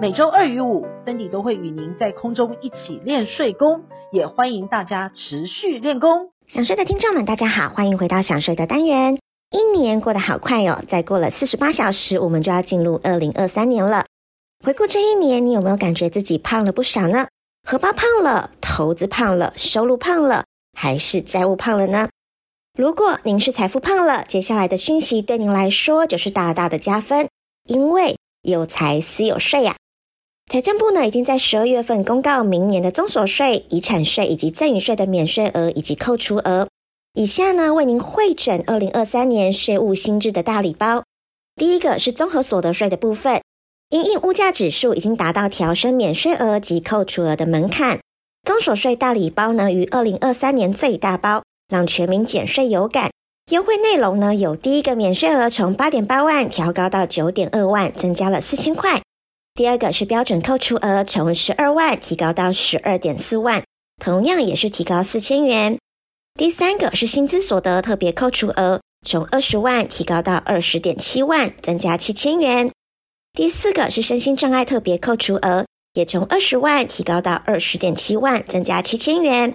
每周二与五，Cindy 都会与您在空中一起练睡功，也欢迎大家持续练功。想睡的听众们，大家好，欢迎回到想睡的单元。一年过得好快哦，再过了四十八小时，我们就要进入二零二三年了。回顾这一年，你有没有感觉自己胖了不少呢？荷包胖了，投资胖了，收入胖了，还是债务胖了呢？如果您是财富胖了，接下来的讯息对您来说就是大大的加分，因为有财私有税呀。财政部呢已经在十二月份公告明年的综所税、遗产税以及赠与税的免税额以及扣除额。以下呢为您汇整二零二三年税务新制的大礼包。第一个是综合所得税的部分，因应物价指数已经达到调升免税额及扣除额的门槛，综所税大礼包呢于二零二三年最大包。让全民减税有感，优惠内容呢有第一个免税额从八点八万调高到九点二万，增加了四千块；第二个是标准扣除额从十二万提高到十二点四万，同样也是提高四千元；第三个是薪资所得特别扣除额从二十万提高到二十点七万，增加七千元；第四个是身心障碍特别扣除额，也从二十万提高到二十点七万，增加七千元。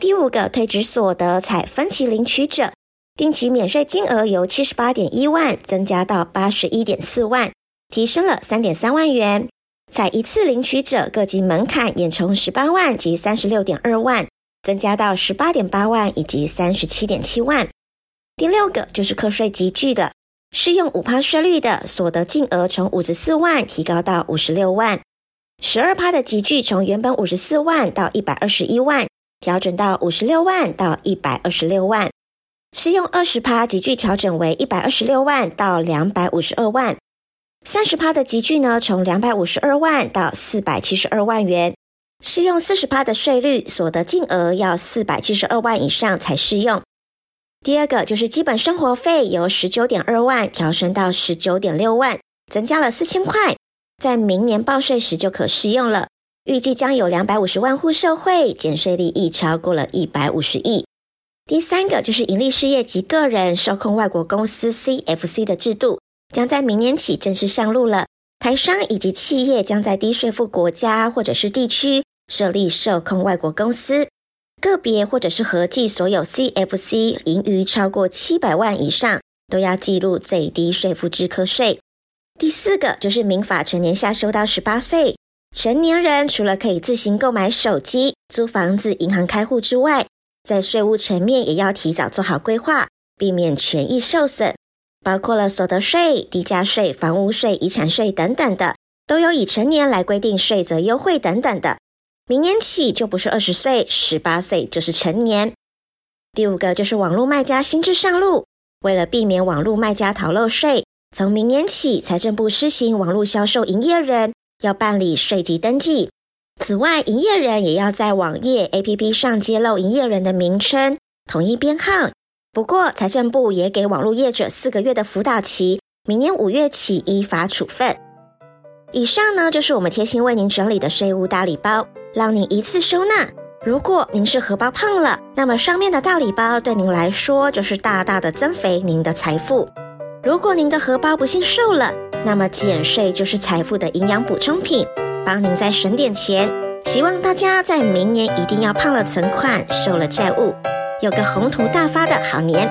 第五个退职所得采分期领取者，定期免税金额由七十八点一万增加到八十一点四万，提升了三点三万元。采一次领取者各级门槛也从十八万及三十六点二万增加到十八点八万以及三十七点七万。第六个就是课税级距的，适用五趴税率的所得净额从五十四万提高到五十六万，十二趴的级距从原本五十四万到一百二十一万。调整到五十六万到一百二十六万，适用二十趴级距调整为一百二十六万到两百五十二万，三十趴的集聚呢，从两百五十二万到四百七十二万元，适用四十趴的税率，所得净额要四百七十二万以上才适用。第二个就是基本生活费由十九点二万调升到十九点六万，增加了四千块，在明年报税时就可适用了。预计将有两百五十万户受惠，减税利益超过了一百五十亿。第三个就是盈利事业及个人受控外国公司 CFC 的制度，将在明年起正式上路了。台商以及企业将在低税负国家或者是地区设立受控外国公司，个别或者是合计所有 CFC 盈余超过七百万以上，都要记录最低税负制科税。第四个就是民法成年下修到十八岁。成年人除了可以自行购买手机、租房子、银行开户之外，在税务层面也要提早做好规划，避免权益受损。包括了所得税、地价税、房屋税、遗产税等等的，都有以成年来规定税则优惠等等的。明年起就不是二十岁、十八岁就是成年。第五个就是网络卖家新制上路，为了避免网络卖家逃漏税，从明年起，财政部施行网络销售营业人。要办理税籍登记，此外，营业人也要在网页 APP 上揭露营业人的名称、统一编号。不过，财政部也给网络业者四个月的辅导期，明年五月起依法处分。以上呢，就是我们贴心为您整理的税务大礼包，让您一次收纳。如果您是荷包胖了，那么上面的大礼包对您来说就是大大的增肥您的财富。如果您的荷包不幸瘦了，那么减税就是财富的营养补充品，帮您再省点钱。希望大家在明年一定要胖了存款，瘦了债务，有个宏图大发的好年。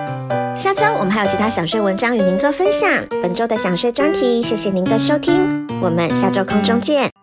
下周我们还有其他想睡文章与您做分享。本周的想睡专题，谢谢您的收听，我们下周空中见。